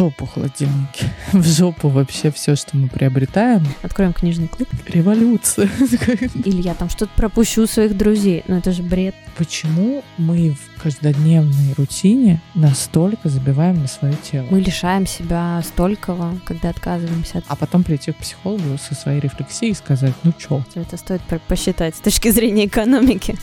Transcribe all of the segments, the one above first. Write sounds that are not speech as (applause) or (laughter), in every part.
жопу холодильники. (laughs) В жопу вообще все, что мы приобретаем. Откроем книжный клуб. Революция. (laughs) Или я там что-то пропущу у своих друзей. Ну это же бред. Почему мы в каждодневной рутине настолько забиваем на свое тело? Мы лишаем себя столького, когда отказываемся от... А потом прийти к психологу со своей рефлексией и сказать, ну чё? Это стоит посчитать с точки зрения экономики.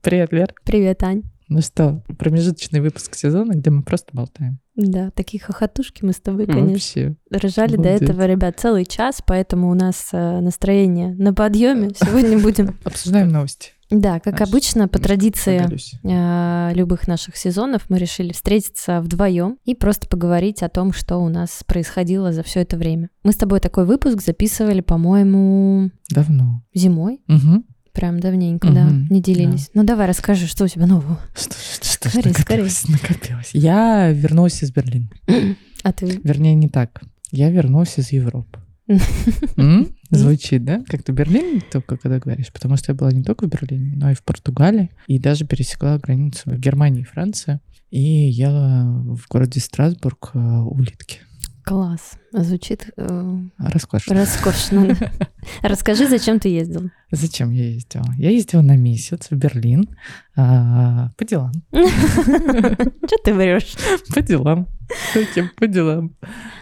Привет, Вер. Привет, Ань. Ну что, промежуточный выпуск сезона, где мы просто болтаем. Да, такие хохотушки мы с тобой, конечно, Вообще. рожали до этого, ребят, целый час, поэтому у нас э, настроение на подъеме. Сегодня будем, Обсуждаем новости. Да, как Аж обычно, по традиции э, любых наших сезонов мы решили встретиться вдвоем и просто поговорить о том, что у нас происходило за все это время. Мы с тобой такой выпуск записывали, по-моему, Давно. зимой. Угу. Прям давненько, да, Мгм, не делились. Ну давай расскажи, что у тебя нового. Что, что ж Скорей, накопилось, накопилось. Я вернулась из Берлина. (clears throat) А ты? Вернее, не так. Я вернулась из Европы. (laughs) М? Звучит, да? Как ты Берлин только когда говоришь, потому что я была не только в Берлине, но и в Португалии, и даже пересекла границу в Германии и Франции, и ела в городе Страсбург э, улитки. Класс. Звучит э, Роскошно. роскошно. (laughs) Расскажи, зачем ты ездил? Зачем я ездила? Я ездила на месяц в Берлин а, по делам. (laughs) Что ты врешь? (laughs) По делам. Таким, по делам.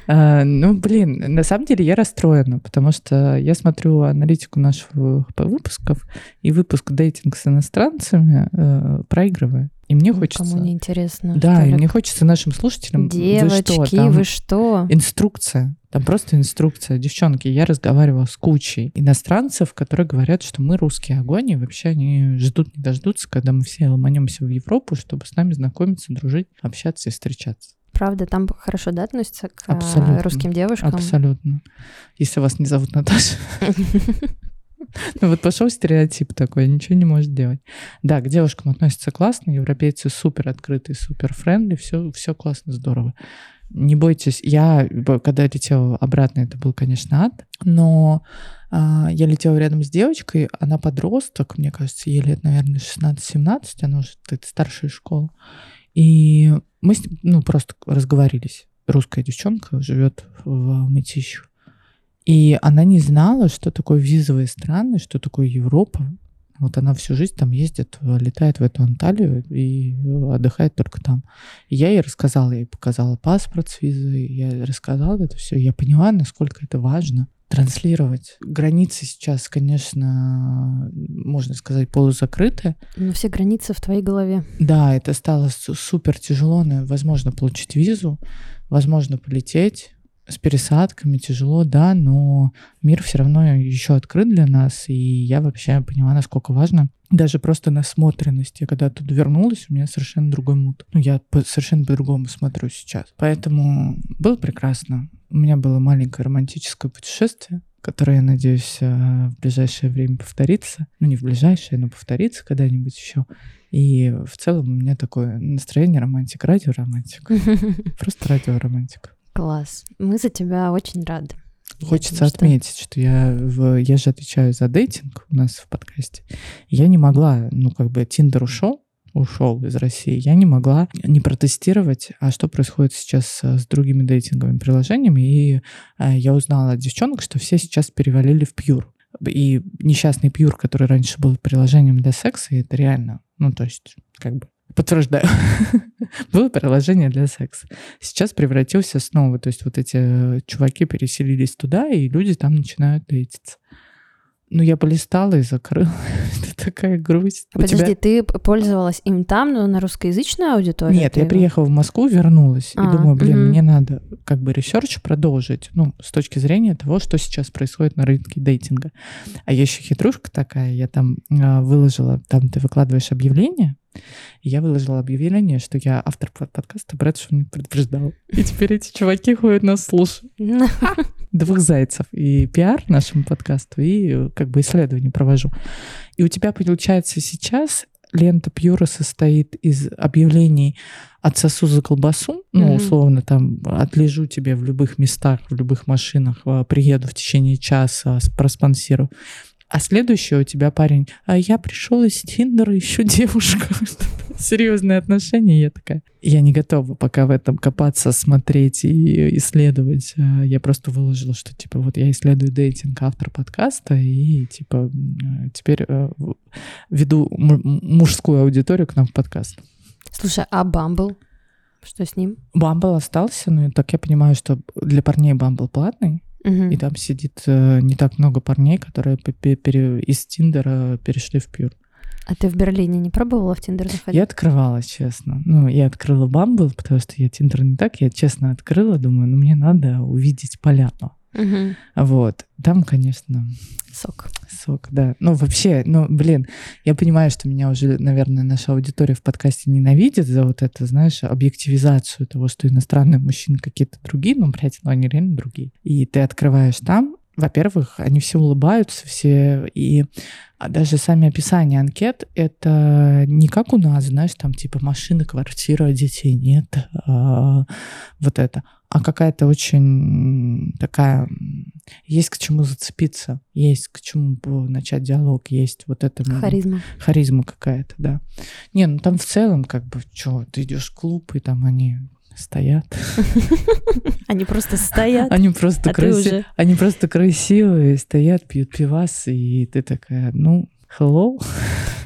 А, ну, блин, на самом деле я расстроена, потому что я смотрю аналитику наших выпусков, и выпуск «Дейтинг с иностранцами» э, проигрывает. И мне хочется... Кому не интересно. Да, и мне хочется нашим слушателям... Девочки, вы что, там вы что? Инструкция. Там просто инструкция. Девчонки, я разговаривала с кучей иностранцев, которые говорят, что мы русские огонь, и вообще они ждут, не дождутся, когда мы все ломанемся в Европу, чтобы с нами знакомиться, дружить, общаться и встречаться. Правда, там хорошо, да, относятся к э, Абсолютно. русским девушкам? Абсолютно. Если вас не зовут Наташа. (laughs) Ну вот пошел стереотип такой, ничего не может делать. Да, к девушкам относятся классно, европейцы супер открытые, супер френдли, все, все классно, здорово. Не бойтесь, я, когда летела обратно, это был, конечно, ад, но а, я летела рядом с девочкой, она подросток, мне кажется, ей лет, наверное, 16-17, она уже старшая школа. И мы с ней, ну, просто разговорились. Русская девчонка живет в Мытищах. И она не знала, что такое визовые страны, что такое Европа. Вот она всю жизнь там ездит, летает в эту Анталию и отдыхает только там. И я ей рассказала, я ей показала паспорт с визой, я рассказала это все. Я поняла, насколько это важно транслировать. Границы сейчас, конечно, можно сказать, полузакрыты. Ну, все границы в твоей голове. Да, это стало су- супер тяжело. но Возможно, получить визу, возможно, полететь с пересадками тяжело, да, но мир все равно еще открыт для нас, и я вообще поняла, насколько важно даже просто насмотренность. Я когда туда вернулась, у меня совершенно другой мут. Ну, я по- совершенно по-другому смотрю сейчас. Поэтому было прекрасно. У меня было маленькое романтическое путешествие, которое, я надеюсь, э, в ближайшее время повторится. Ну, не в ближайшее, но повторится когда-нибудь еще. И в целом у меня такое настроение романтик, радиоромантик. (laughs) Просто радиоромантик. Класс. Мы за тебя очень рады. Хочется что- отметить, что я, в, я же отвечаю за дейтинг у нас в подкасте. Я не могла, ну, как бы, Тиндер ушел, ушел из России, я не могла не протестировать, а что происходит сейчас э, с другими дейтинговыми приложениями. И э, я узнала от девчонок, что все сейчас перевалили в Пьюр. И несчастный Pure, который раньше был приложением для секса, это реально, ну, то есть, как бы, подтверждаю, (laughs) было приложение для секса. Сейчас превратился снова, то есть вот эти э, чуваки переселились туда, и люди там начинают дейтиться. Ну, я полистала и закрыла. (laughs) Это такая грусть. У Подожди, тебя- ты пользовалась им там, но на русскоязычную аудиторию? Нет, ты я приехала в Москву, вернулась. А, и думаю, блин, мгм. мне надо как бы research продолжить, ну, с точки зрения того, что сейчас происходит на рынке дейтинга. А я еще хитрушка такая, я там а, выложила, там ты выкладываешь объявление, и я выложила объявление, что я автор под- подкаста «Брат, что не предупреждал». И теперь эти чуваки ходят нас слушают. (laughs) Двух зайцев. И пиар нашему подкасту, и э, как бы исследование провожу. И у тебя получается сейчас лента Пьюра состоит из объявлений отсосу за колбасу, ну, условно, там, отлежу тебе в любых местах, в любых машинах, а, приеду в течение часа, проспонсирую. А следующий у тебя парень, а я пришел из Тиндера, ищу девушку. (laughs) Серьезные отношения, я такая. Я не готова пока в этом копаться, смотреть и исследовать. А, я просто выложила, что типа вот я исследую дейтинг автор подкаста и типа теперь э, веду мужскую аудиторию к нам в подкаст. Слушай, а Бамбл? Что с ним? Бамбл остался, но так я понимаю, что для парней Бамбл платный. Угу. И там сидит э, не так много парней, которые из Тиндера перешли в Pure. А ты в Берлине не пробовала в Тиндер заходить? Я открывала, честно. Ну, я открыла Bumble, потому что я Тиндер не так. Я честно открыла, думаю, ну, мне надо увидеть поляну. Угу. Вот. Там, конечно... Сок. Сок, да. Ну, вообще, ну, блин, я понимаю, что меня уже, наверное, наша аудитория в подкасте ненавидит за вот это, знаешь, объективизацию того, что иностранные мужчины какие-то другие, ну, блядь, ну, они реально другие. И ты открываешь там, во-первых, они все улыбаются, все, и а даже сами описания анкет — это не как у нас, знаешь, там типа машина, квартира, детей нет, а, вот это, а какая-то очень такая... Есть к чему зацепиться, есть к чему начать диалог, есть вот это... Харизма. Харизма какая-то, да. Не, ну там в целом как бы, что, ты идешь в клуб, и там они стоят. (laughs) Они просто стоят. Они просто, а. Они просто красивые, стоят, пьют пивас, и ты такая, ну, hello. (laughs)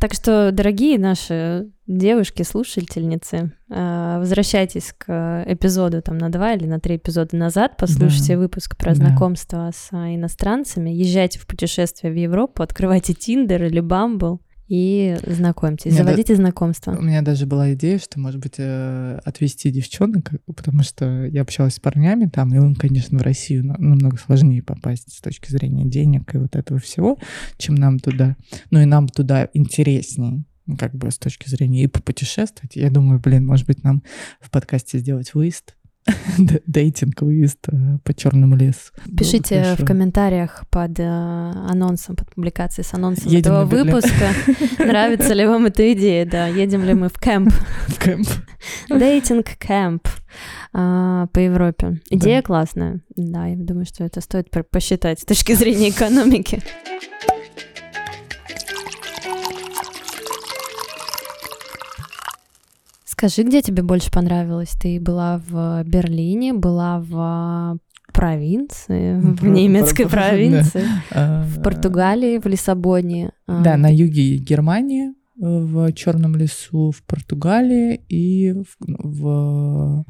Так что, дорогие наши девушки, слушательницы, а, возвращайтесь к эпизоду там на два или на три эпизода назад, послушайте да. выпуск про да. знакомство с иностранцами, езжайте в путешествие в Европу, открывайте Тиндер или Бамбл, и знакомьтесь, заводите да, знакомства. У меня даже была идея, что, может быть, э, отвести девчонок, потому что я общалась с парнями там, и им, конечно, в Россию намного сложнее попасть с точки зрения денег и вот этого всего, чем нам туда. Ну и нам туда интереснее как бы с точки зрения и попутешествовать. Я думаю, блин, может быть, нам в подкасте сделать выезд (laughs) дейтинг выезд э, по черному лесу. Пишите в комментариях под э, анонсом, под публикацией с анонсом едем этого выпуска, (laughs) нравится ли вам эта идея, да, едем ли мы в кемп. (laughs) В кемп. Дейтинг кемп а, по Европе. Идея классная, да, я думаю, что это стоит посчитать с точки зрения экономики. Скажи, где тебе больше понравилось? Ты была в Берлине, была в провинции, в немецкой (laughs) провинции, а, в Португалии, в Лиссабоне. А, да, на юге Германии, в Черном лесу, в Португалии и в, в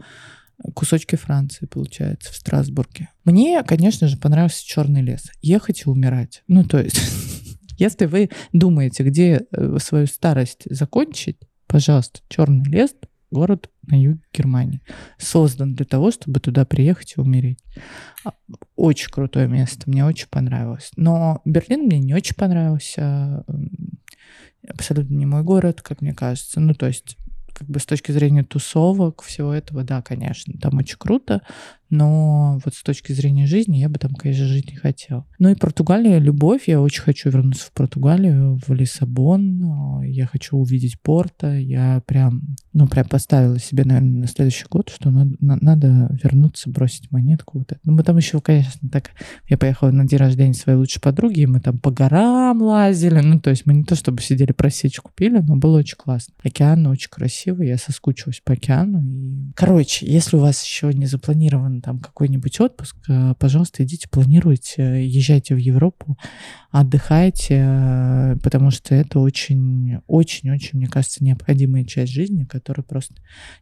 кусочке Франции, получается, в Страсбурге. Мне, конечно же, понравился Черный лес. Ехать и умирать. Ну, то есть, (laughs) если вы думаете, где э, свою старость закончить, Пожалуйста, Черный лес, город на юге Германии. Создан для того, чтобы туда приехать и умереть. А, очень крутое место, мне очень понравилось. Но Берлин мне не очень понравился. Абсолютно не мой город, как мне кажется. Ну, то есть как бы с точки зрения тусовок, всего этого, да, конечно, там очень круто, но вот с точки зрения жизни я бы там, конечно, жить не хотела. Ну и Португалия — любовь, я очень хочу вернуться в Португалию, в Лиссабон, я хочу увидеть Порто, я прям, ну, прям поставила себе, наверное, на следующий год, что надо, надо вернуться, бросить монетку. Вот это. Ну, мы там еще, конечно, так, я поехала на день рождения своей лучшей подруги, и мы там по горам лазили, ну, то есть мы не то чтобы сидели просечку пили, но было очень классно. Океан очень красивый, я соскучилась по океану. И... Короче, если у вас еще не запланирован там какой-нибудь отпуск, э, пожалуйста, идите, планируйте, езжайте в Европу, отдыхайте, э, потому что это очень, очень, очень, мне кажется, необходимая часть жизни, которая просто...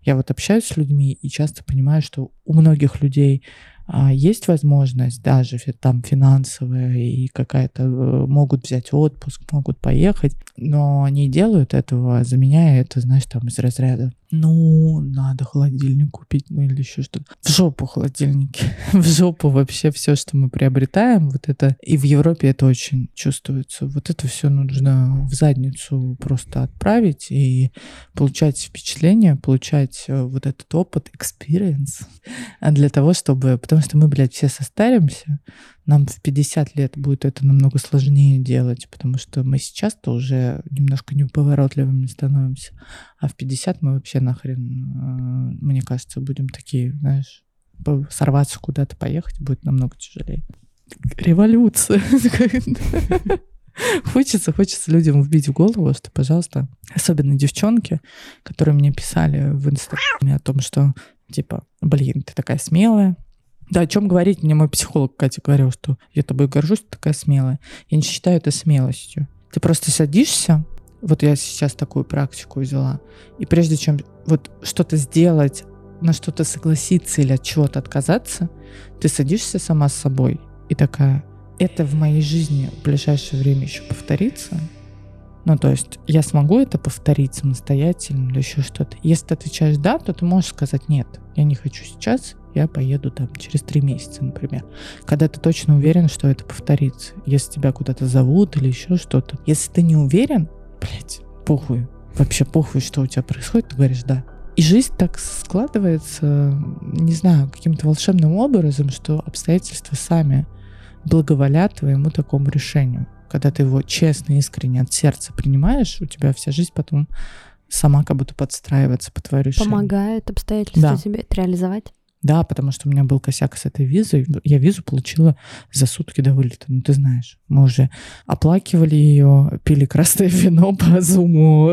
Я вот общаюсь с людьми и часто понимаю, что у многих людей а, есть возможность даже там финансовая и какая-то э, могут взять отпуск, могут поехать, но не делают этого, заменяя это, знаешь, там из разряда ну, надо холодильник купить, ну или еще что-то. В жопу холодильники. (laughs) в жопу вообще все, что мы приобретаем. Вот это и в Европе это очень чувствуется. Вот это все нужно в задницу просто отправить и получать впечатление, получать э, вот этот опыт, experience (laughs) для того, чтобы... Потому что мы, блядь, все состаримся, нам в 50 лет будет это намного сложнее делать, потому что мы сейчас-то уже немножко неповоротливыми становимся, а в 50 мы вообще нахрен, э, мне кажется, будем такие, знаешь, сорваться куда-то, поехать будет намного тяжелее. Революция. (laughs) Хочется, хочется людям вбить в голову, что, пожалуйста, особенно девчонки, которые мне писали в Инстаграме о том, что, типа, блин, ты такая смелая, да, о чем говорить? Мне мой психолог Катя говорил, что я тобой горжусь, ты такая смелая. Я не считаю это смелостью. Ты просто садишься, вот я сейчас такую практику взяла, и прежде чем вот что-то сделать, на что-то согласиться или от чего-то отказаться, ты садишься сама с собой и такая, это в моей жизни в ближайшее время еще повторится, ну, то есть я смогу это повторить самостоятельно или еще что-то. Если ты отвечаешь «да», то ты можешь сказать «нет, я не хочу сейчас, я поеду там через три месяца, например. Когда ты точно уверен, что это повторится. Если тебя куда-то зовут или еще что-то. Если ты не уверен, блядь, похуй. Вообще похуй, что у тебя происходит, ты говоришь «да». И жизнь так складывается, не знаю, каким-то волшебным образом, что обстоятельства сами благоволят твоему такому решению когда ты его честно, искренне от сердца принимаешь, у тебя вся жизнь потом сама как будто подстраивается по твоему решению. Помогает обстоятельства да. тебе это реализовать? Да, потому что у меня был косяк с этой визой. Я визу получила за сутки до вылета. Ну, ты знаешь, мы уже оплакивали ее, пили красное вино по зуму.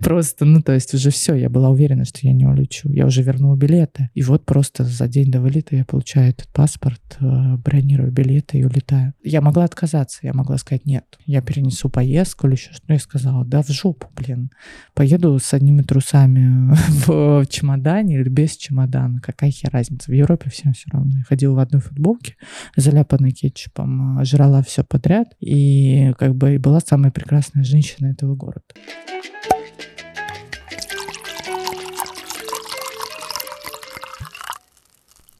Просто, ну, то есть уже все, я была уверена, что я не улечу. Я уже вернула билеты. И вот просто за день до вылета я получаю этот паспорт, э, бронирую билеты и улетаю. Я могла отказаться, я могла сказать нет. Я перенесу поездку или еще что-то. Я сказала, да в жопу, блин. Поеду с одними трусами (laughs) в чемодане или без чемодана. Какая хер разница. В Европе всем все равно. Я ходила в одной футболке, заляпанной кетчупом, а, жрала все подряд, и как бы и была самая прекрасная женщина этого города.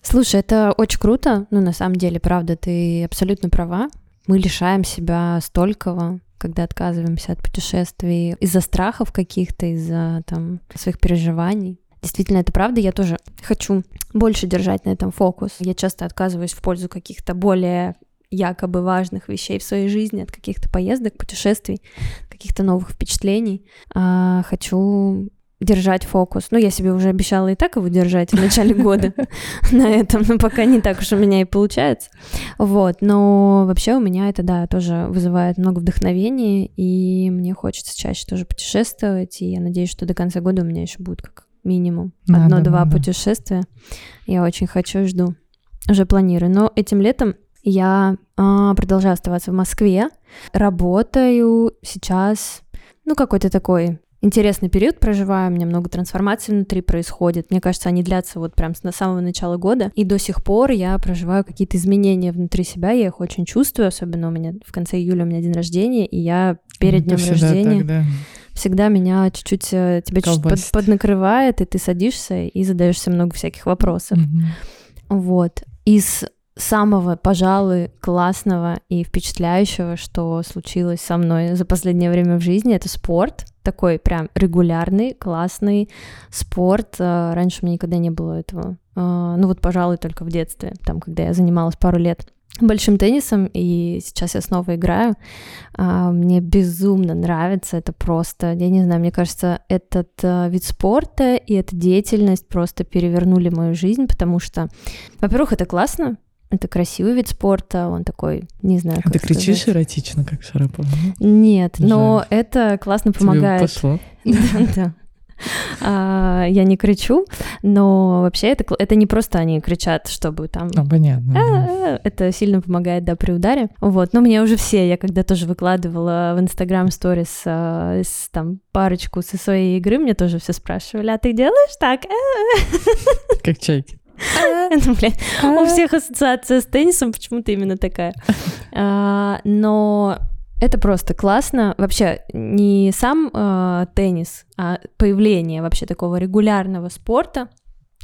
Слушай, это очень круто. Ну, на самом деле, правда, ты абсолютно права. Мы лишаем себя столького, когда отказываемся от путешествий из-за страхов каких-то, из-за там своих переживаний. Действительно, это правда. Я тоже хочу больше держать на этом фокус. Я часто отказываюсь в пользу каких-то более якобы важных вещей в своей жизни, от каких-то поездок, путешествий, каких-то новых впечатлений. А, хочу держать фокус. Ну, я себе уже обещала и так его держать в начале года (laughs) на этом, но пока не так уж у меня и получается. Вот, но вообще у меня это, да, тоже вызывает много вдохновения, и мне хочется чаще тоже путешествовать, и я надеюсь, что до конца года у меня еще будет как минимум. Одно-два путешествия. Я очень хочу и жду. Уже планирую. Но этим летом я а, продолжаю оставаться в Москве. Работаю сейчас, ну, какой-то такой интересный период проживаю, у меня много трансформаций внутри происходит. Мне кажется, они длятся вот прям с самого начала года. И до сих пор я проживаю какие-то изменения внутри себя, я их очень чувствую, особенно у меня в конце июля у меня день рождения, и я перед ну, днем рождения... Так, да всегда меня чуть-чуть, э, тебя чуть-чуть под, поднакрывает, и ты садишься и задаешься много всяких вопросов. Mm-hmm. Вот. Из самого, пожалуй, классного и впечатляющего, что случилось со мной за последнее время в жизни, это спорт. Такой прям регулярный, классный спорт. Э, раньше у меня никогда не было этого. Э, ну вот, пожалуй, только в детстве, там, когда я занималась пару лет большим теннисом, и сейчас я снова играю. А, мне безумно нравится, это просто, я не знаю, мне кажется, этот а, вид спорта и эта деятельность просто перевернули мою жизнь, потому что, во-первых, это классно, это красивый вид спорта, он такой, не знаю, как Ты сказать. кричишь эротично, как Шарапова? Нет, Жаль. но это классно помогает. Тебе пошло. (laughs) Да, да. (laughs) А, я не кричу, но вообще это, это не просто они кричат, чтобы там... Ну, понятно. А, это сильно помогает, да, при ударе. Вот, но мне уже все, я когда тоже выкладывала в Инстаграм сторис а, там парочку со своей игры, мне тоже все спрашивали, а ты делаешь так? (laughs) Как чайки. (laughs) Ну, у всех ассоциация с теннисом почему-то именно такая. Но это просто классно. Вообще не сам э, теннис, а появление вообще такого регулярного спорта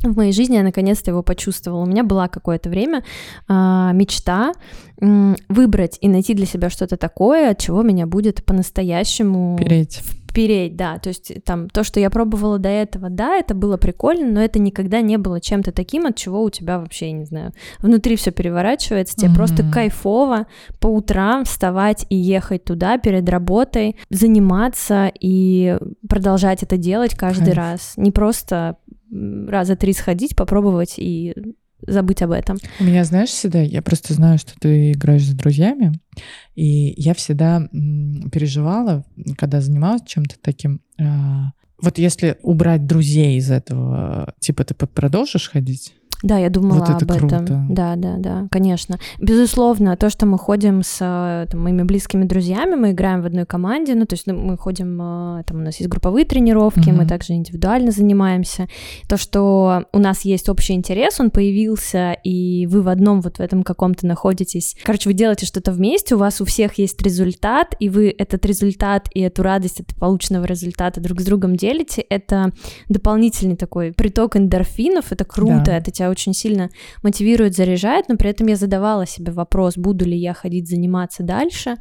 в моей жизни я наконец-то его почувствовала. У меня была какое-то время э, мечта э, выбрать и найти для себя что-то такое, от чего меня будет по-настоящему переть. Впереть, да, то есть там то, что я пробовала до этого, да, это было прикольно, но это никогда не было чем-то таким, от чего у тебя вообще, я не знаю, внутри все переворачивается, тебе mm-hmm. просто кайфово по утрам вставать и ехать туда перед работой, заниматься и продолжать это делать каждый Кайф. раз, не просто раза три сходить, попробовать и забыть об этом. У меня, знаешь, всегда, я просто знаю, что ты играешь с друзьями, и я всегда переживала, когда занималась чем-то таким, а, вот если убрать друзей из этого, типа ты продолжишь ходить? Да, я думала вот это об круто. этом. Да, да, да, конечно. Безусловно, то, что мы ходим с там, моими близкими друзьями, мы играем в одной команде, ну, то есть ну, мы ходим, э, там у нас есть групповые тренировки, mm-hmm. мы также индивидуально занимаемся. То, что у нас есть общий интерес, он появился, и вы в одном вот в этом каком-то находитесь. Короче, вы делаете что-то вместе, у вас у всех есть результат, и вы этот результат и эту радость от полученного результата друг с другом делите, это дополнительный такой приток эндорфинов, это круто, да. это тебя очень сильно мотивирует, заряжает, но при этом я задавала себе вопрос, буду ли я ходить заниматься дальше.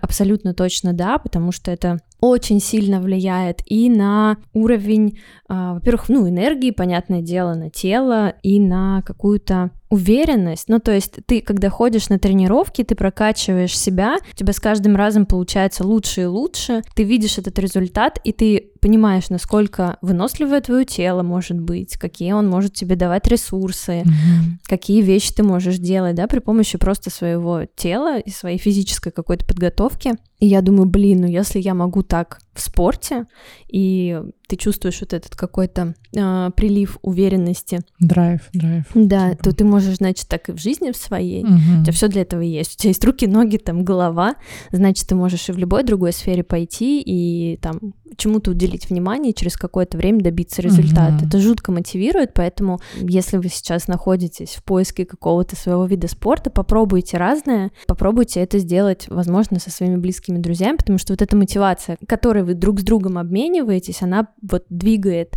Абсолютно точно да, потому что это очень сильно влияет и на уровень, э, во-первых, ну, энергии, понятное дело, на тело и на какую-то уверенность. Ну, то есть ты, когда ходишь на тренировки, ты прокачиваешь себя, у тебя с каждым разом получается лучше и лучше, ты видишь этот результат, и ты понимаешь, насколько выносливое твое тело может быть, какие он может тебе давать ресурсы, mm-hmm. какие вещи ты можешь делать, да, при помощи просто своего тела и своей физической какой-то подготовки. И я думаю, блин, ну если я могу так в спорте, и ты чувствуешь вот этот какой-то э, прилив уверенности. Драйв, драйв. Да, типа. то ты можешь, значит, так и в жизни в своей. Угу. У тебя все для этого есть. У тебя есть руки, ноги, там, голова. Значит, ты можешь и в любой другой сфере пойти и там чему-то уделить внимание и через какое-то время добиться результата. Угу. Это жутко мотивирует, поэтому если вы сейчас находитесь в поиске какого-то своего вида спорта, попробуйте разное, попробуйте это сделать, возможно, со своими близкими друзьями, потому что вот эта мотивация, которой вы друг с другом обмениваетесь, она вот двигает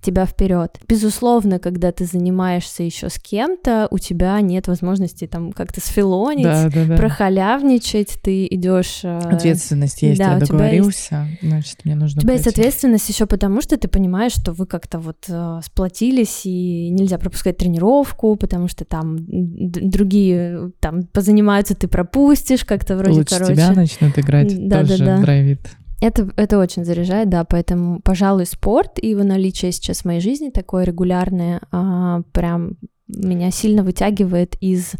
тебя вперед. Безусловно, когда ты занимаешься еще с кем-то, у тебя нет возможности там как-то сфилонить, да, да, да. прохалявничать, ты идешь... Э, Ответственность есть, да, я договорился, есть... значит, мне нужно У тебя пойти. есть ответственность еще потому, что ты понимаешь, что вы как-то вот э, сплотились, и нельзя пропускать тренировку, потому что там другие там позанимаются, ты пропустишь, как-то вроде, Лучше короче... тебя начнут играть, да, тоже да, да. драйвит. Это, это очень заряжает, да, поэтому, пожалуй, спорт и его наличие сейчас в моей жизни такое регулярное, а, прям меня сильно вытягивает из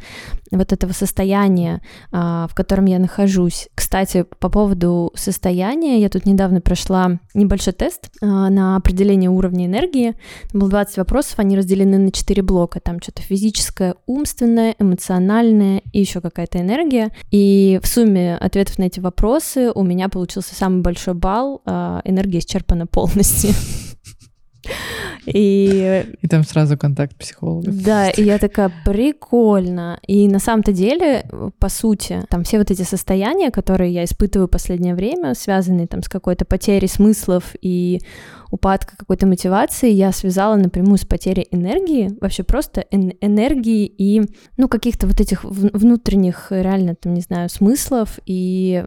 вот этого состояния, а, в котором я нахожусь. Кстати, по поводу состояния, я тут недавно прошла небольшой тест а, на определение уровня энергии. Там было 20 вопросов, они разделены на 4 блока. Там что-то физическое, умственное, эмоциональное и еще какая-то энергия. И в сумме ответов на эти вопросы у меня получился самый большой балл. А, энергия исчерпана полностью. И... и там сразу контакт психолога. Да, и я такая, прикольно. И на самом-то деле, по сути, там все вот эти состояния, которые я испытываю в последнее время, связанные там с какой-то потерей смыслов и упадка какой-то мотивации, я связала напрямую с потерей энергии, вообще просто эн- энергии и, ну, каких-то вот этих внутренних, реально, там, не знаю, смыслов и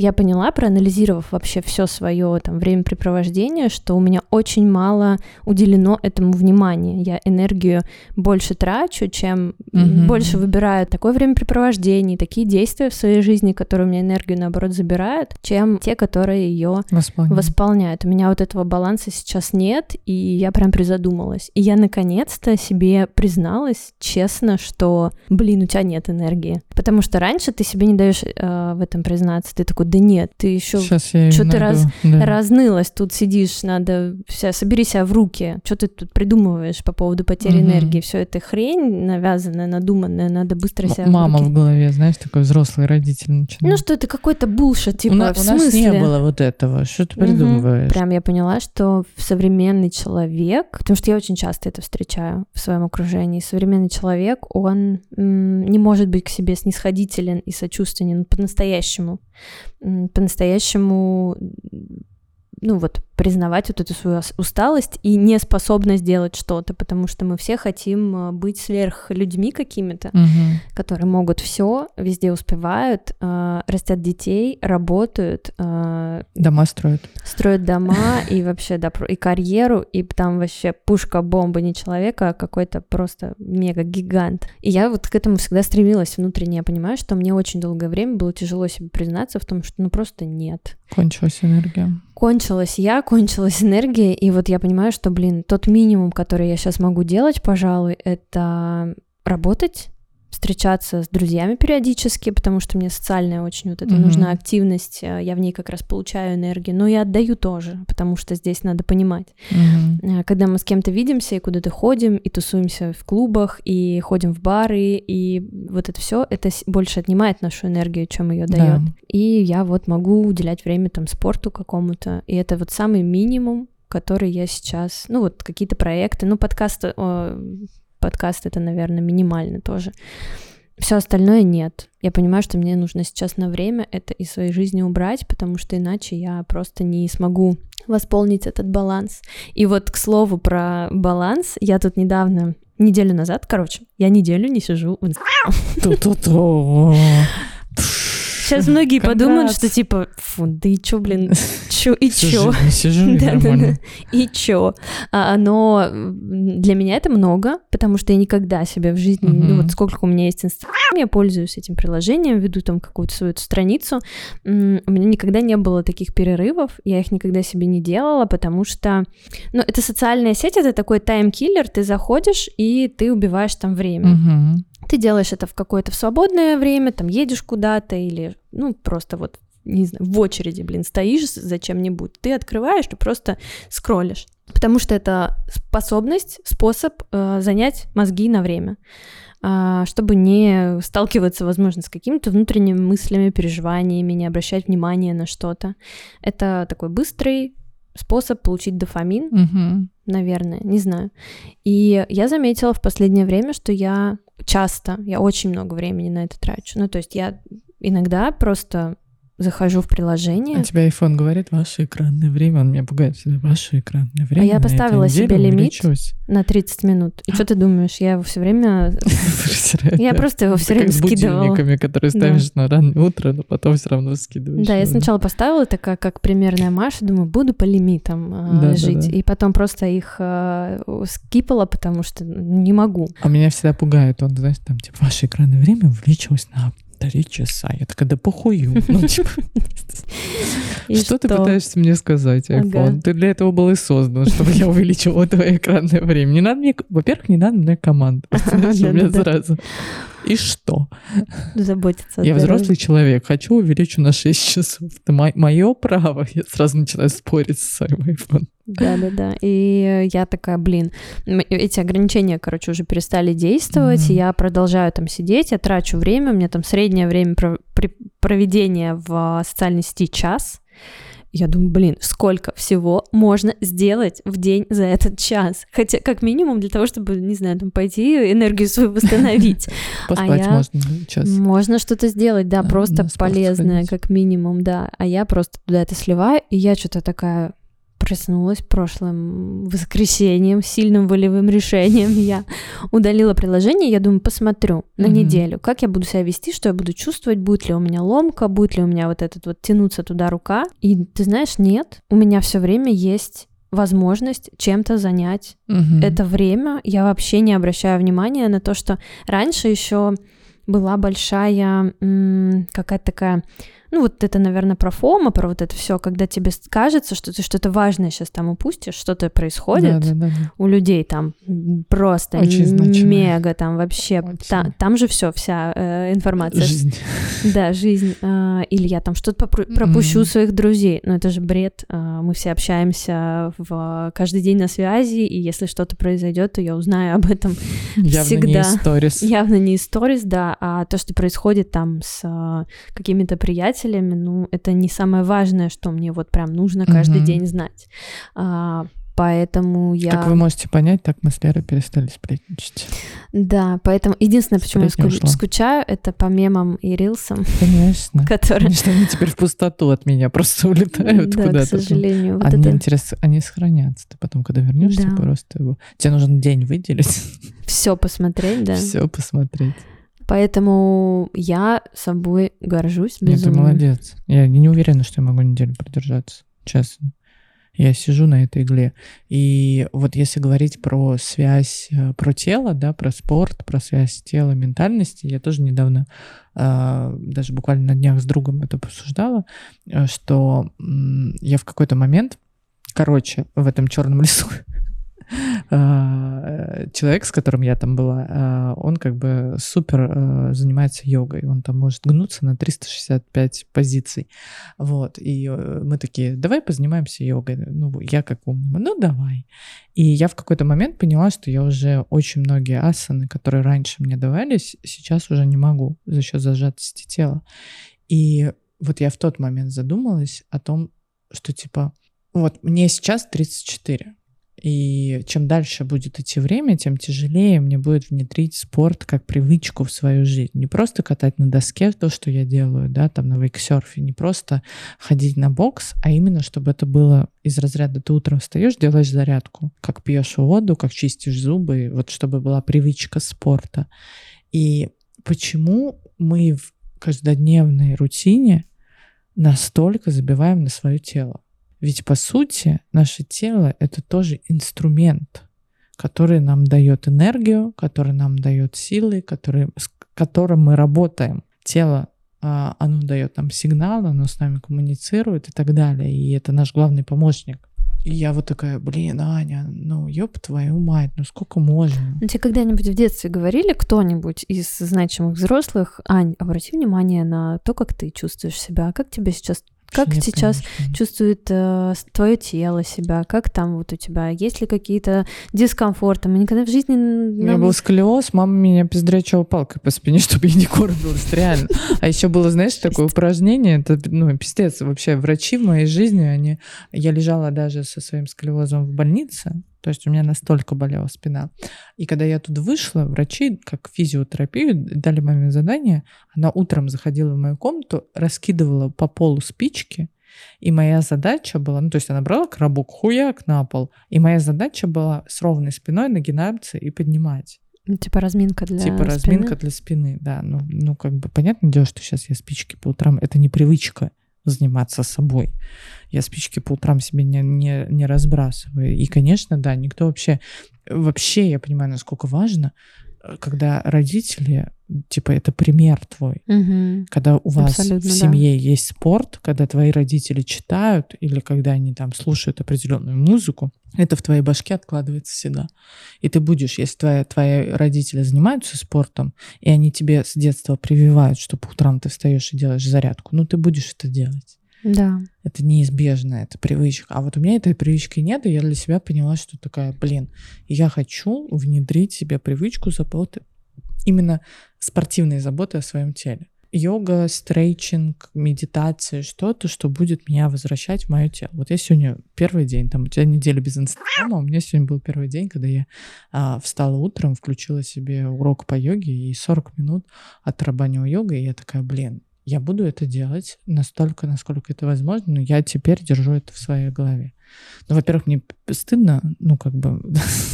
я поняла, проанализировав вообще все свое там времяпрепровождение, что у меня очень мало уделено этому внимания. Я энергию больше трачу, чем mm-hmm. больше выбираю такое времяпрепровождение, такие действия в своей жизни, которые у меня энергию наоборот забирают, чем те, которые ее восполняют. У меня вот этого баланса сейчас нет, и я прям призадумалась. И я наконец-то себе призналась честно, что, блин, у тебя нет энергии. Потому что раньше ты себе не даешь э, в этом признаться. Ты такой, да нет, ты еще что ты раз, да. разнылась, тут сидишь, надо вся, собери себя в руки, что ты тут придумываешь по поводу потери угу. энергии, все это хрень навязанная, надуманная, надо быстро себя М- Мама в, руки. в голове, знаешь, такой взрослый родитель начинает. Ну что это какой-то булшит, типа, у, на, в у нас не было вот этого, что ты придумываешь? Угу. Прям я поняла, что современный человек, потому что я очень часто это встречаю в своем окружении, современный человек, он м- не может быть к себе снисходителен и сочувственен по-настоящему по-настоящему ну вот, признавать вот эту свою усталость и неспособность делать что-то, потому что мы все хотим э, быть сверх людьми какими-то, угу. которые могут все, везде успевают, э, растят детей, работают. Э, дома строят. Строят дома (laughs) и вообще, да, и карьеру, и там вообще пушка-бомба не человека, а какой-то просто мега-гигант. И я вот к этому всегда стремилась внутренне. Я понимаю, что мне очень долгое время было тяжело себе признаться в том, что ну просто нет. Кончилась энергия кончилась я, кончилась энергия, и вот я понимаю, что, блин, тот минимум, который я сейчас могу делать, пожалуй, это работать, встречаться с друзьями периодически, потому что мне социальная очень вот эта mm-hmm. нужна активность, э, я в ней как раз получаю энергию, но и отдаю тоже, потому что здесь надо понимать. Mm-hmm. Когда мы с кем-то видимся и куда-то ходим, и тусуемся в клубах, и ходим в бары, и вот это все, это больше отнимает нашу энергию, чем ее дает. Да. И я вот могу уделять время там спорту какому-то, и это вот самый минимум, который я сейчас, ну вот какие-то проекты, ну подкаст подкаст это, наверное, минимально тоже. Все остальное нет. Я понимаю, что мне нужно сейчас на время это из своей жизни убрать, потому что иначе я просто не смогу восполнить этот баланс. И вот к слову про баланс, я тут недавно, неделю назад, короче, я неделю не сижу в Сейчас многие подумают, что типа, фу, да и чё, блин, (laughs) чё и чё? (laughs) Сижу, (laughs) да, да, да. И чё? А, но для меня это много, потому что я никогда себе в жизни, ну вот сколько у меня есть Инстаграм, я пользуюсь этим приложением, веду там какую-то свою страницу. У меня никогда не было таких перерывов, я их никогда себе не делала, потому что, ну, это социальная сеть, это такой time killer, ты заходишь и ты убиваешь там время. Ты делаешь это в какое-то в свободное время, там едешь куда-то или, ну, просто вот, не знаю, в очереди, блин, стоишь за чем-нибудь. Ты открываешь и просто скроллишь. Потому что это способность, способ э, занять мозги на время э, чтобы не сталкиваться, возможно, с какими-то внутренними мыслями, переживаниями, не обращать внимания на что-то. Это такой быстрый способ получить дофамин, угу. наверное, не знаю. И я заметила в последнее время, что я часто, я очень много времени на это трачу. Ну, то есть я иногда просто захожу в приложение. А тебе iPhone говорит ваше экранное время, он меня пугает всегда, ваше экранное время. А я поставила себе лимит на 30 минут. И что ты думаешь, я его все время... Я просто его все время скидывала. с будильниками, которые ставишь на раннее утро, но потом все равно скидываешь. Да, я сначала поставила такая, как примерная Маша, думаю, буду по лимитам а, жить. И потом просто их а, скипала, потому что не могу. А меня всегда пугает, он, знаешь, там, типа, ваше экранное время увеличилось на три часа. Я такая, да похую. Ну, (laughs) типа, что ты пытаешься мне сказать, iPhone? Ты для этого был и создан, (laughs) чтобы я увеличивала твое экранное время. Не надо мне, во-первых, не надо мне команду. (laughs) меня сразу. И что? Заботиться. Я взрослый человек, хочу увеличу на 6 часов. Это мое право. Я сразу начинаю спорить с своим iPhone. Да-да-да. И я такая, блин, эти ограничения, короче, уже перестали действовать, mm-hmm. я продолжаю там сидеть, я трачу время, у меня там среднее время проведения в социальной сети час, я думаю, блин, сколько всего можно сделать в день за этот час? Хотя, как минимум, для того, чтобы, не знаю, там пойти энергию свою восстановить. (laughs) Поспать а можно час. Можно что-то сделать, да, просто полезное, как минимум, да. А я просто туда это сливаю, и я что-то такая, проснулась прошлым воскресеньем, сильным волевым решением. Я удалила приложение, я думаю, посмотрю на mm-hmm. неделю, как я буду себя вести, что я буду чувствовать, будет ли у меня ломка, будет ли у меня вот этот вот тянуться туда рука. И ты знаешь, нет, у меня все время есть возможность чем-то занять mm-hmm. это время. Я вообще не обращаю внимания на то, что раньше еще была большая какая-то такая ну, вот это, наверное, про фома, про вот это все, когда тебе кажется, что ты что-то важное сейчас там упустишь, что-то происходит да, да, да, у людей там просто Очень мега там вообще, та, там же все, вся э, информация. Жизнь. Да, жизнь. Э, или я там что-то пропущу mm-hmm. своих друзей, но это же бред. Э, мы все общаемся в каждый день на связи, и если что-то произойдет, то я узнаю об этом Явно всегда. не историс. Явно не историс, да, а то, что происходит там с э, какими-то приятелями, ну, это не самое важное, что мне вот прям нужно каждый mm-hmm. день знать. А, Поэтому я... Как вы можете понять, так мы с Лерой перестали сплетничать. Да, поэтому единственное, почему я ску... скучаю, это по мемам и рилсам. Конечно. (laughs) Которые... Конечно, они теперь в пустоту от меня просто улетают да, куда-то. к сожалению. Вот они, это... интересно, они сохранятся. Ты потом, когда вернешься, да. просто его... Тебе нужен день выделить. Все посмотреть, да. Все посмотреть. Поэтому я собой горжусь безумно. Нет, ты молодец. Я не уверена, что я могу неделю продержаться, честно. Я сижу на этой игле. И вот если говорить про связь, э, про тело, да, про спорт, про связь тела, ментальности, я тоже недавно, э, даже буквально на днях с другом это обсуждала, э, что я в какой-то момент, короче, в этом черном лесу А, (laughs) (laughs) человек, с которым я там была, а, он как бы супер а, занимается йогой. Он там может гнуться на 365 позиций. Вот. И э, мы такие, давай позанимаемся йогой. Ну, я как умный, ну давай. И я в какой-то момент поняла, что я уже очень многие асаны, которые раньше мне давались, сейчас уже не могу за счет зажатости тела. И вот я в тот момент задумалась о том, что типа, вот мне сейчас 34, и чем дальше будет идти время, тем тяжелее мне будет внедрить спорт как привычку в свою жизнь. Не просто катать на доске то, что я делаю, да, там на вейксерфе, не просто ходить на бокс, а именно, чтобы это было из разряда ты утром встаешь, делаешь зарядку, как пьешь воду, как чистишь зубы, вот чтобы была привычка спорта. И почему мы в каждодневной рутине настолько забиваем на свое тело? Ведь по сути наше тело это тоже инструмент, который нам дает энергию, который нам дает силы, который, с которым мы работаем. Тело а, оно дает нам сигнал, оно с нами коммуницирует и так далее. И это наш главный помощник. И я вот такая, блин, Аня, ну ёб твою мать, ну сколько можно? Ну, тебе когда-нибудь в детстве говорили кто-нибудь из значимых взрослых, Ань, обрати внимание на то, как ты чувствуешь себя, как тебе сейчас как Нет, сейчас конечно. чувствует э, твое тело себя? Как там вот у тебя? Есть ли какие-то дискомфорты? Мы никогда в жизни... У меня был сколиоз, мама меня пиздрячила палкой по спине, (laughs) чтобы я не корбилась, реально. А еще было, знаешь, такое упражнение, это, ну, пиздец, вообще врачи в моей жизни, они... Я лежала даже со своим сколиозом в больнице, то есть у меня настолько болела спина. И когда я тут вышла, врачи, как физиотерапию, дали маме задание. Она утром заходила в мою комнату, раскидывала по полу спички, и моя задача была, ну, то есть она брала коробок, хуяк на пол, и моя задача была с ровной спиной нагинаться и поднимать. Ну, типа разминка для Типа разминка для спины, да. Ну, ну, как бы понятное дело, что сейчас я спички по утрам, это не привычка заниматься собой. Я спички по утрам себе не, не, не разбрасываю. И, конечно, да, никто вообще... Вообще я понимаю, насколько важно, когда родители типа это пример твой. Угу. Когда у вас Абсолютно, в семье да. есть спорт, когда твои родители читают или когда они там слушают определенную музыку, это в твоей башке откладывается всегда. И ты будешь, если твои, твои родители занимаются спортом, и они тебе с детства прививают, что по утрам ты встаешь и делаешь зарядку, ну ты будешь это делать. Да. Это неизбежно, это привычка. А вот у меня этой привычки нет, и я для себя поняла, что такая, блин, я хочу внедрить себе привычку заботы именно спортивные заботы о своем теле. Йога, стрейчинг, медитация, что-то, что будет меня возвращать в мое тело. Вот я сегодня первый день, там у тебя неделя без инстаграма, у меня сегодня был первый день, когда я а, встала утром, включила себе урок по йоге и 40 минут отрабанила йога, и я такая, блин, я буду это делать настолько, насколько это возможно, но я теперь держу это в своей голове. Ну, во-первых, мне стыдно, ну, как бы,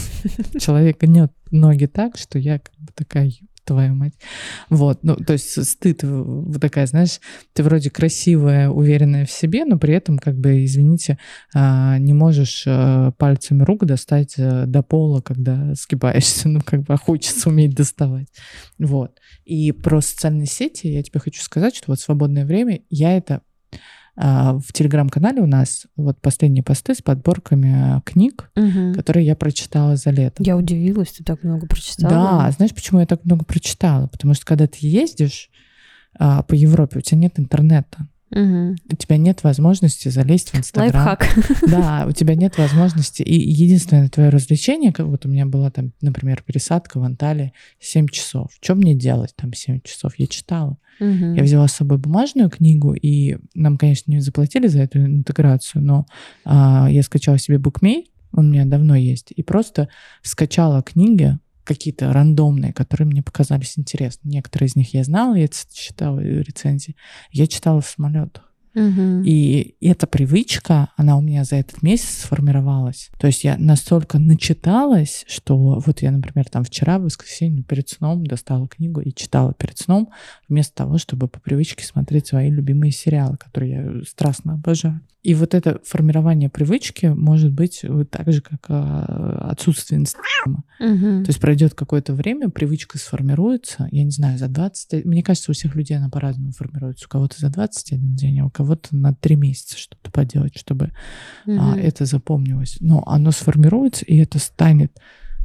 (laughs) человека нет ноги так, что я как бы такая, твою мать. Вот, ну, то есть стыд, вот такая, знаешь, ты вроде красивая, уверенная в себе, но при этом, как бы, извините, а, не можешь а, пальцами рук достать э, до пола, когда сгибаешься, (laughs) ну, как бы, а хочется уметь доставать. Вот. И про социальные сети я тебе хочу сказать, что вот свободное время я это в телеграм-канале у нас вот последние посты с подборками книг, угу. которые я прочитала за лето. Я удивилась, ты так много прочитала. Да, знаешь, почему я так много прочитала? Потому что когда ты ездишь а, по Европе, у тебя нет интернета. Угу. У тебя нет возможности залезть в Инстаграм. Лайфхак. (laughs) Да, у тебя нет возможности. И единственное твое развлечение, как вот у меня была там, например, пересадка в Анталии 7 часов. Что мне делать там 7 часов? Я читала. Угу. Я взяла с собой бумажную книгу, и нам, конечно, не заплатили за эту интеграцию, но а, я скачала себе букмей, Он у меня давно есть. И просто скачала книги, какие-то рандомные, которые мне показались интересны. Некоторые из них я знала, я читала рецензии. Я читала в самолетах. Угу. И эта привычка, она у меня за этот месяц сформировалась. То есть я настолько начиталась, что вот я, например, там вчера в воскресенье перед сном достала книгу и читала перед сном, вместо того, чтобы по привычке смотреть свои любимые сериалы, которые я страстно обожаю. И вот это формирование привычки может быть вот так же, как а, отсутствие инстаграма. Угу. То есть пройдет какое-то время, привычка сформируется, я не знаю, за 20... Мне кажется, у всех людей она по-разному формируется. У кого-то за 21 день, а у кого-то на 3 месяца что-то поделать, чтобы угу. а, это запомнилось. Но оно сформируется, и это станет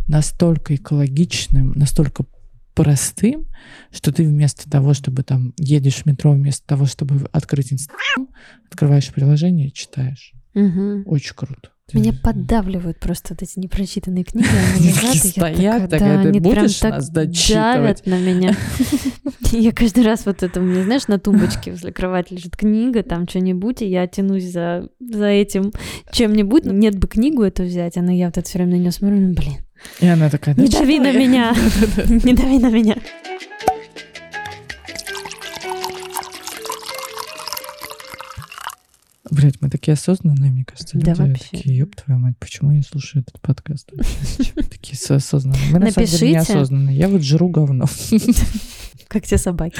настолько экологичным, настолько простым, что ты вместо того, чтобы там едешь в метро, вместо того, чтобы открыть Инстаграм, открываешь приложение и читаешь. Угу. Очень круто. Меня поддавливают просто вот эти непрочитанные книги. Они лежат, и стоят, так ты будешь нас дочитывать? на меня. (laughs) Я каждый раз вот это, меня, знаешь, на тумбочке возле кровати лежит книга, там что-нибудь, и я тянусь за, за этим чем-нибудь. Нет бы книгу эту взять, а я вот это все время на нее смотрю, блин. И она такая, (laughs) не дави на меня, не дави на меня. Блять, мы такие осознанные, мне кажется, да, люди. Вообще. Такие, ёб твою мать, почему я слушаю этот подкаст? (laughs) Такие осознанные. Мы на самом деле неосознанные. Я вот жру говно. (laughs) Как те собаки.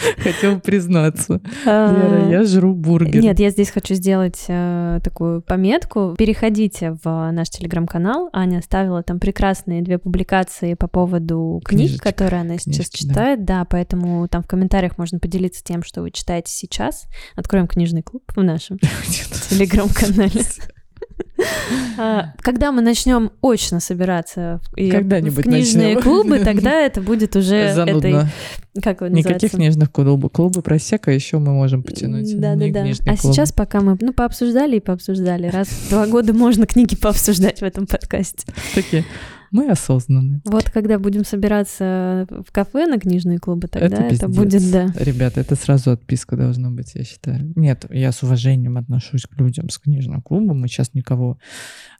(laughs) Хотел признаться. А, Лера, я жру бургер. Нет, я здесь хочу сделать э, такую пометку. Переходите в наш телеграм-канал. Аня оставила там прекрасные две публикации по поводу книг, которые она сейчас читает. Да. поэтому там в комментариях можно поделиться тем, что вы читаете сейчас. Откроем книжный клуб в нашем (laughs) телеграм-канале. (laughs) А, Когда мы начнем очно собираться в, и в книжные начнем. клубы, (laughs) тогда это будет уже этой, Занудно. как его Никаких книжных клубов. Клубы просека еще мы можем потянуть. Да, да, не да. книжный А клуб. сейчас, пока мы ну, пообсуждали и пообсуждали, раз в два года можно книги пообсуждать в этом подкасте. такие, мы осознанны. Вот когда будем собираться в кафе на книжные клубы, тогда это, пиздец. будет, да. Ребята, это сразу отписка должна быть, я считаю. Нет, я с уважением отношусь к людям с книжного клуба. Мы сейчас никого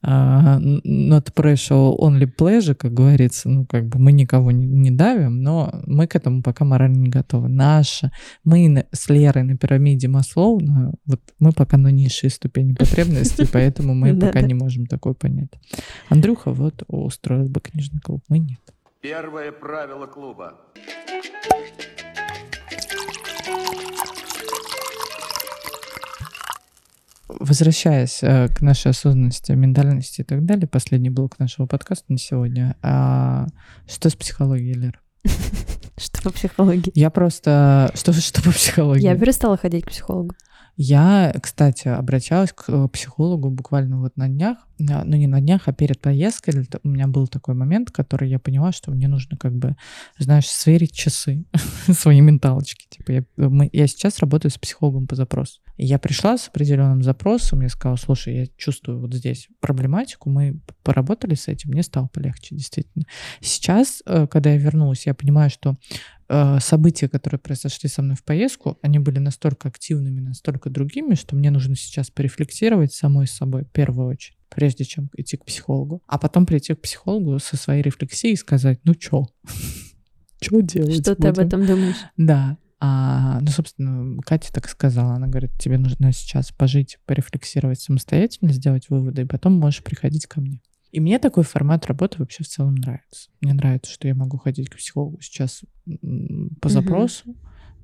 а, not pressure, only pleasure, как говорится. Ну, как бы мы никого не, не давим, но мы к этому пока морально не готовы. Наша, мы с Лерой на пирамиде Маслоу, вот мы пока на низшей ступени потребностей, (laughs) поэтому мы пока не можем такое понять. Андрюха вот устроил бы книжный клуб, мы нет. Первое правило клуба. Возвращаясь э, к нашей осознанности, ментальности и так далее, последний блок нашего подкаста на сегодня. А, что с психологией, Лер? (laughs) Что по психологии? Я просто... Что, что по психологии? Я перестала ходить к психологу. Я, кстати, обращалась к э, психологу буквально вот на днях, а, ну не на днях, а перед поездкой. У меня был такой момент, который я поняла, что мне нужно как бы, знаешь, сверить часы, (laughs) свои менталочки. Типа я, мы- я сейчас работаю с психологом по запросу. И я пришла с определенным запросом, я сказала, слушай, я чувствую вот здесь проблематику, мы поработали с этим, мне стало полегче, действительно. Сейчас, э, когда я вернулась, я понимаю, что э, события, которые произошли со мной в поездку, они были настолько активными, настолько другими, что мне нужно сейчас порефлексировать самой собой в первую очередь прежде чем идти к психологу, а потом прийти к психологу со своей рефлексией и сказать, ну чё, (laughs) чё делать Что ты об будем?» этом думаешь? Да. А, ну, собственно, Катя так сказала. Она говорит, тебе нужно сейчас пожить, порефлексировать самостоятельно, сделать выводы, и потом можешь приходить ко мне. И мне такой формат работы вообще в целом нравится. Мне нравится, что я могу ходить к психологу сейчас по запросу,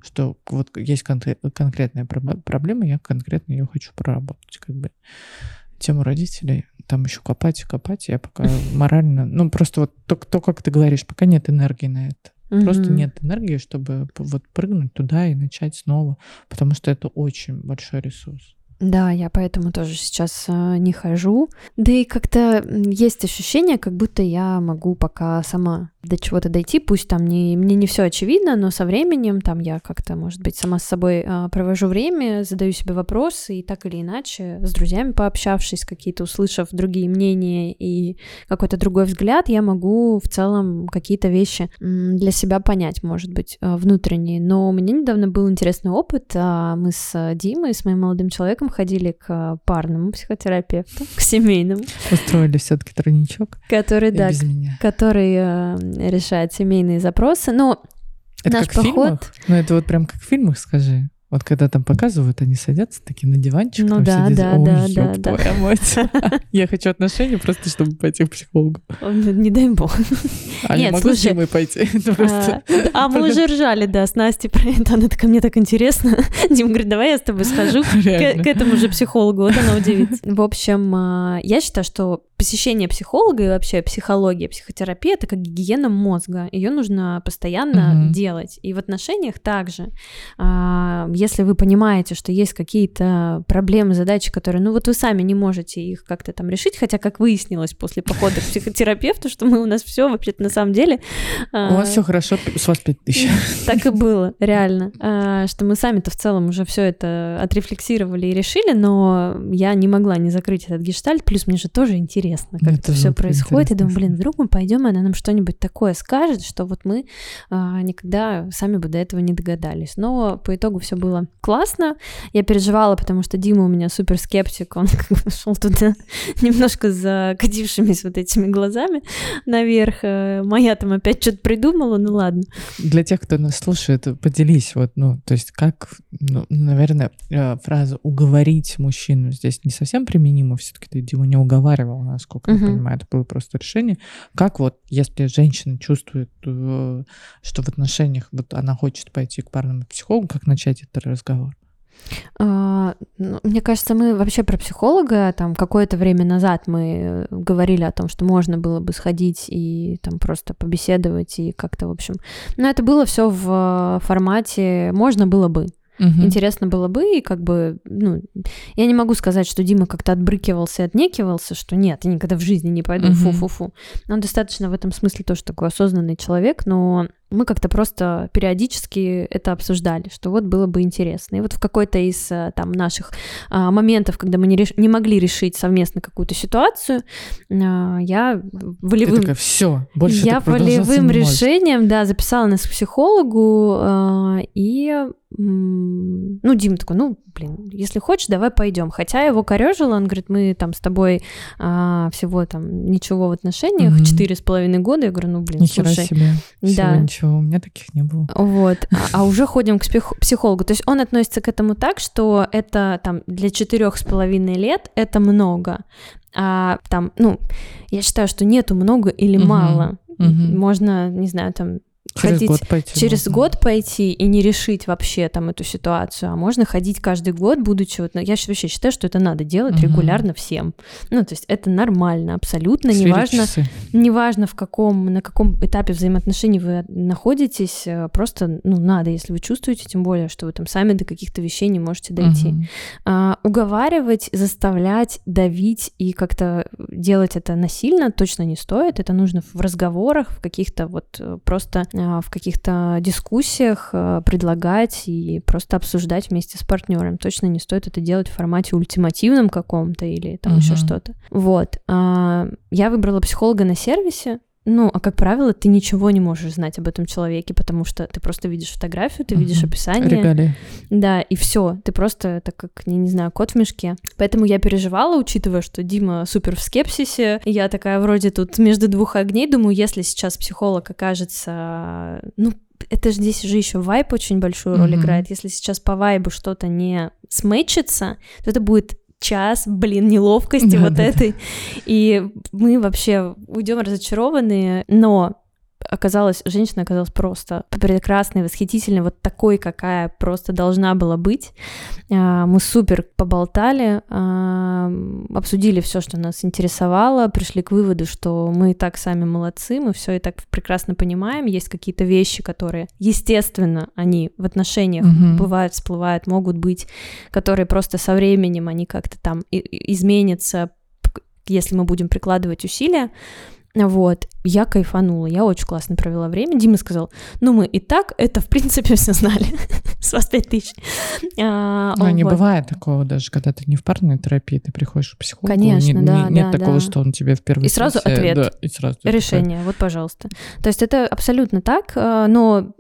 что вот есть конкре- конкретная проб- проблема, я конкретно ее хочу проработать. Как бы тему родителей, там еще копать и копать, я пока (laughs) морально, ну просто вот то, то, как ты говоришь, пока нет энергии на это. Просто Мгм. нет энергии, чтобы вот прыгнуть туда и начать снова, потому что это очень большой ресурс. Да, я поэтому тоже сейчас э, не хожу. Да и как-то есть ощущение, как будто я могу пока сама до чего-то дойти, пусть там не, мне не все очевидно, но со временем там я как-то, может быть, сама с собой э, провожу время, задаю себе вопросы, и так или иначе, с друзьями пообщавшись, какие-то услышав другие мнения и какой-то другой взгляд, я могу в целом какие-то вещи для себя понять, может быть, э, внутренние. Но у меня недавно был интересный опыт. Э, мы с Димой, с моим молодым человеком ходили к парному психотерапевту, к семейному. Устроили все-таки тройничок. Который, да, который решает семейные запросы. Но это наш как поход... в фильмах? Ну, это вот прям как в фильмах, скажи. Вот когда там показывают, они садятся такие на диванчик, ну, там да, сидят, да, Ой, да, ёб да, твоя мать. Я хочу отношения просто, чтобы пойти к психологу. Не дай бог. А я могу с Димой пойти? (laughs) А, а мы уже ржали, да, с Настей про это. Она такая, мне так интересно. (laughs) Дима говорит, давай я с тобой схожу к этому же психологу. Вот она удивится. В общем, а, я считаю, что посещение психолога и вообще психология, психотерапия это как гигиена мозга. Ее нужно постоянно делать. И в отношениях также. А, если вы понимаете, что есть какие-то проблемы, задачи, которые, ну вот вы сами не можете их как-то там решить, хотя, как выяснилось после похода к психотерапевту, что мы у нас все вообще-то на самом деле... У вас все хорошо, с вас 5 тысяч. Так и было, реально. А, что мы сами-то в целом уже все это отрефлексировали и решили, но я не могла не закрыть этот гештальт, плюс мне же тоже интересно, как это все происходит. Я думаю, блин, вдруг мы пойдем, и она нам что-нибудь такое скажет, что вот мы а, никогда сами бы до этого не догадались. Но по итогу все было классно. Я переживала, потому что Дима у меня супер скептик, он (laughs) как бы шел туда (laughs) немножко закатившимися вот этими глазами наверх. Э, моя там опять что-то придумала, ну ладно. Для тех, кто нас слушает, поделись, вот, ну, то есть как, ну, наверное, э, фраза «уговорить мужчину» здесь не совсем применима, все-таки ты Дима не уговаривал, насколько я понимаю, это было просто решение. Как вот, если женщина чувствует, э, что в отношениях вот она хочет пойти к парному психологу, как начать этот разговор? А, ну, мне кажется, мы вообще про психолога, там какое-то время назад мы говорили о том, что можно было бы сходить и там просто побеседовать и как-то, в общем. Но это было все в формате можно было бы. Угу. Интересно было бы, и как бы, ну, я не могу сказать, что Дима как-то отбрыкивался и отнекивался, что нет, я никогда в жизни не пойду, фу-фу-фу. Он достаточно в этом смысле тоже такой осознанный человек, но мы как-то просто периодически это обсуждали, что вот было бы интересно. И вот в какой-то из э, там наших а, моментов, когда мы не, реш... не могли решить совместно какую-то ситуацию, а, я волевым... Ты такая, все, больше Я волевым решением, да, записала нас к психологу, а, и ну, Дим такой, ну, блин, если хочешь, давай пойдем. Хотя его корежило, он говорит, мы там с тобой а, всего там ничего в отношениях, четыре с половиной года. Я говорю, ну, блин, Нихера слушай. себе. Да. Ничего, у меня таких не было. Вот. А, а уже ходим к психологу. То есть он относится к этому так, что это там для четырех с половиной лет это много. А там, ну, я считаю, что нету много или угу. мало. Угу. Можно, не знаю, там Через ходить год пойти. Через можно. год пойти и не решить вообще там эту ситуацию, а можно ходить каждый год, будучи вот, ну, я вообще считаю, что это надо делать угу. регулярно всем. Ну, то есть это нормально, абсолютно, неважно, неважно в каком, на каком этапе взаимоотношений вы находитесь, э, просто, ну, надо, если вы чувствуете, тем более, что вы там сами до каких-то вещей не можете дойти. Угу. А, уговаривать, заставлять, давить и как-то делать это насильно точно не стоит, это нужно в разговорах, в каких-то вот э, просто в каких-то дискуссиях а, предлагать и просто обсуждать вместе с партнером. Точно не стоит это делать в формате ультимативном каком-то или там uh-huh. еще что-то. Вот. А, я выбрала психолога на сервисе, ну, а как правило, ты ничего не можешь знать об этом человеке, потому что ты просто видишь фотографию, ты видишь описание. Регалии. Да, и все. Ты просто, так как, не, не знаю, кот в мешке. Поэтому я переживала, учитывая, что Дима супер в скепсисе. Я такая вроде тут между двух огней. Думаю, если сейчас психолог окажется, ну, это же здесь же еще вайп очень большую роль mm-hmm. играет. Если сейчас по вайбу что-то не смычится, то это будет час, блин, неловкости да, (laughs) вот да, этой. Да. И мы вообще уйдем разочарованные, но оказалась, женщина оказалась просто прекрасной, восхитительной, вот такой, какая просто должна была быть. А, мы супер поболтали, а, обсудили все, что нас интересовало, пришли к выводу, что мы и так сами молодцы, мы все и так прекрасно понимаем, есть какие-то вещи, которые, естественно, они в отношениях угу. бывают, всплывают, могут быть, которые просто со временем они как-то там изменятся, если мы будем прикладывать усилия, Вот, я кайфанула, я очень классно провела время. Дима сказал, ну мы и так это, в принципе, (laughs) все знали. С вас пять тысяч. А, ну, не бывает такого даже, когда ты не в парной терапии, ты приходишь к психологу. Конечно, да, Нет такого, что он тебе в первый И сразу ответ. и сразу Решение, вот, пожалуйста. То есть это абсолютно так, а, но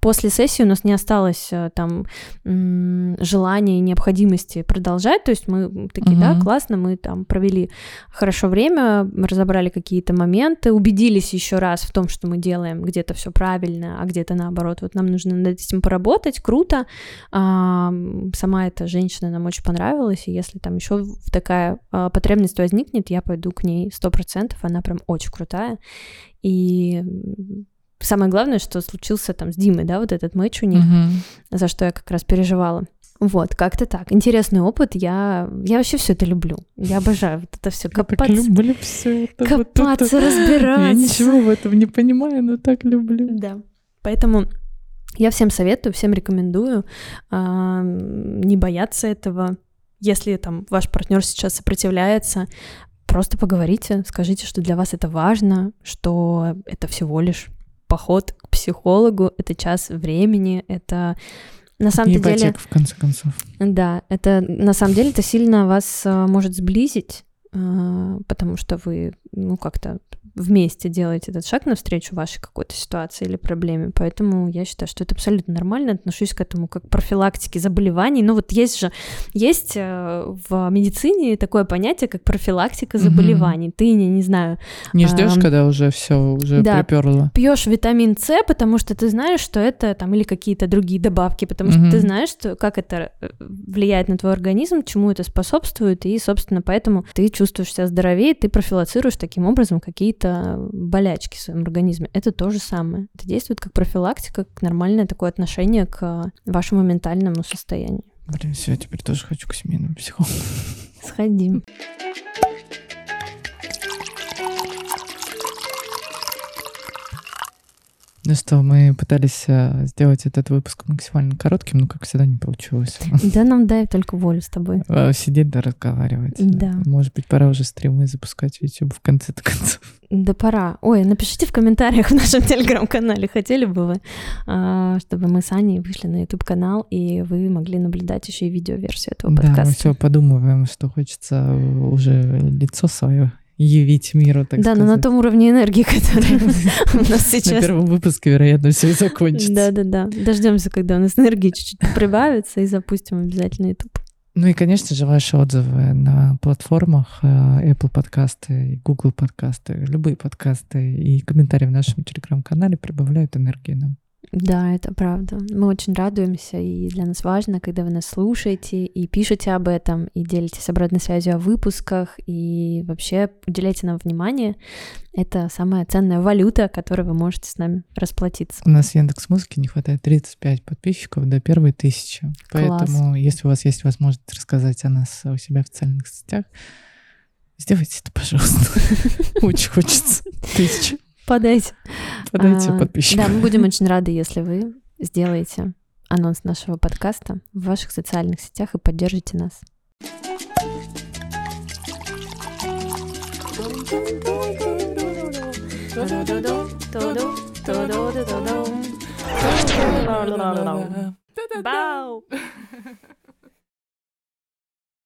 после сессии у нас не осталось а, там желания и необходимости продолжать. То есть мы такие, да, классно, мы там провели хорошо время, разобрали какие-то моменты, моменты, убедились еще раз в том, что мы делаем где-то все правильно, а где-то наоборот. Вот нам нужно над этим поработать, круто. А, сама эта женщина нам очень понравилась, и если там еще такая а, потребность возникнет, я пойду к ней сто процентов, она прям очень крутая. И самое главное, что случился там с Димой, да, вот этот матч у них, mm за что я как раз переживала. Вот, как-то так. Интересный опыт. Я, я вообще все это люблю. Я обожаю вот это все копаться. (laughs) Я люблю все это. Копаться, (laughs) вот это. разбираться. Я ничего в этом не понимаю, но так люблю. Да. Поэтому я всем советую, всем рекомендую э, не бояться этого. Если там ваш партнер сейчас сопротивляется, просто поговорите, скажите, что для вас это важно, что это всего лишь поход к психологу, это час времени, это на самом ипотека, деле... в конце концов. Да, это на самом деле это сильно вас а, может сблизить, потому что вы, ну, как-то вместе делаете этот шаг навстречу вашей какой-то ситуации или проблеме. Поэтому я считаю, что это абсолютно нормально. Отношусь к этому как к профилактике заболеваний. Ну вот есть же, есть э, в медицине такое понятие, как профилактика заболеваний. Угу. Ты, не, не знаю... Не ждешь, а, когда уже все уже да, приперло. Пьешь витамин С, потому что ты знаешь, что это там или какие-то другие добавки, потому угу. что ты знаешь, что, как это э, влияет на твой организм, чему это способствует, и, собственно, поэтому ты чувствуешь себя здоровее, ты профилацируешь таким образом какие-то болячки в своем организме. Это то же самое. Это действует как профилактика, как нормальное такое отношение к вашему ментальному состоянию. Блин, все, я теперь тоже хочу к семейному психологу. Сходим. Ну что, мы пытались э, сделать этот выпуск максимально коротким, но, как всегда, не получилось. (laughs) Да, нам дай только волю с тобой. Э, сидеть да разговаривать. Да. Может быть, пора уже стримы запускать в YouTube в конце-то (laughs) концов. Да пора. Ой, напишите в комментариях в нашем телеграм-канале, хотели бы вы, а, чтобы мы с Аней вышли на YouTube-канал, и вы могли наблюдать еще и видеоверсию этого подкаста. Да, мы все подумываем, что хочется уже лицо свое явить миру, так да, сказать. но на том уровне энергии, который (laughs) у нас сейчас. На первом выпуске, вероятно, все и закончится. Да-да-да. Дождемся, когда у нас энергия чуть-чуть прибавится, и запустим обязательно YouTube. Ну и, конечно же, ваши отзывы на платформах э, Apple подкасты, Google подкасты, любые подкасты и комментарии в нашем телеграм-канале прибавляют энергии нам. Да, это правда. Мы очень радуемся, и для нас важно, когда вы нас слушаете и пишете об этом, и делитесь обратной связью о выпусках, и вообще уделяйте нам внимание. Это самая ценная валюта, которой вы можете с нами расплатиться. У нас в Яндекс Музыке не хватает 35 подписчиков до первой тысячи. Поэтому, если у вас есть возможность рассказать о нас у себя в социальных сетях, сделайте это, пожалуйста. (laughs) Очень хочется. Тысяча. Подайте. Подайте а, подписчикам. Да, мы будем очень рады, если вы сделаете анонс нашего подкаста в ваших социальных сетях и поддержите нас. Бау!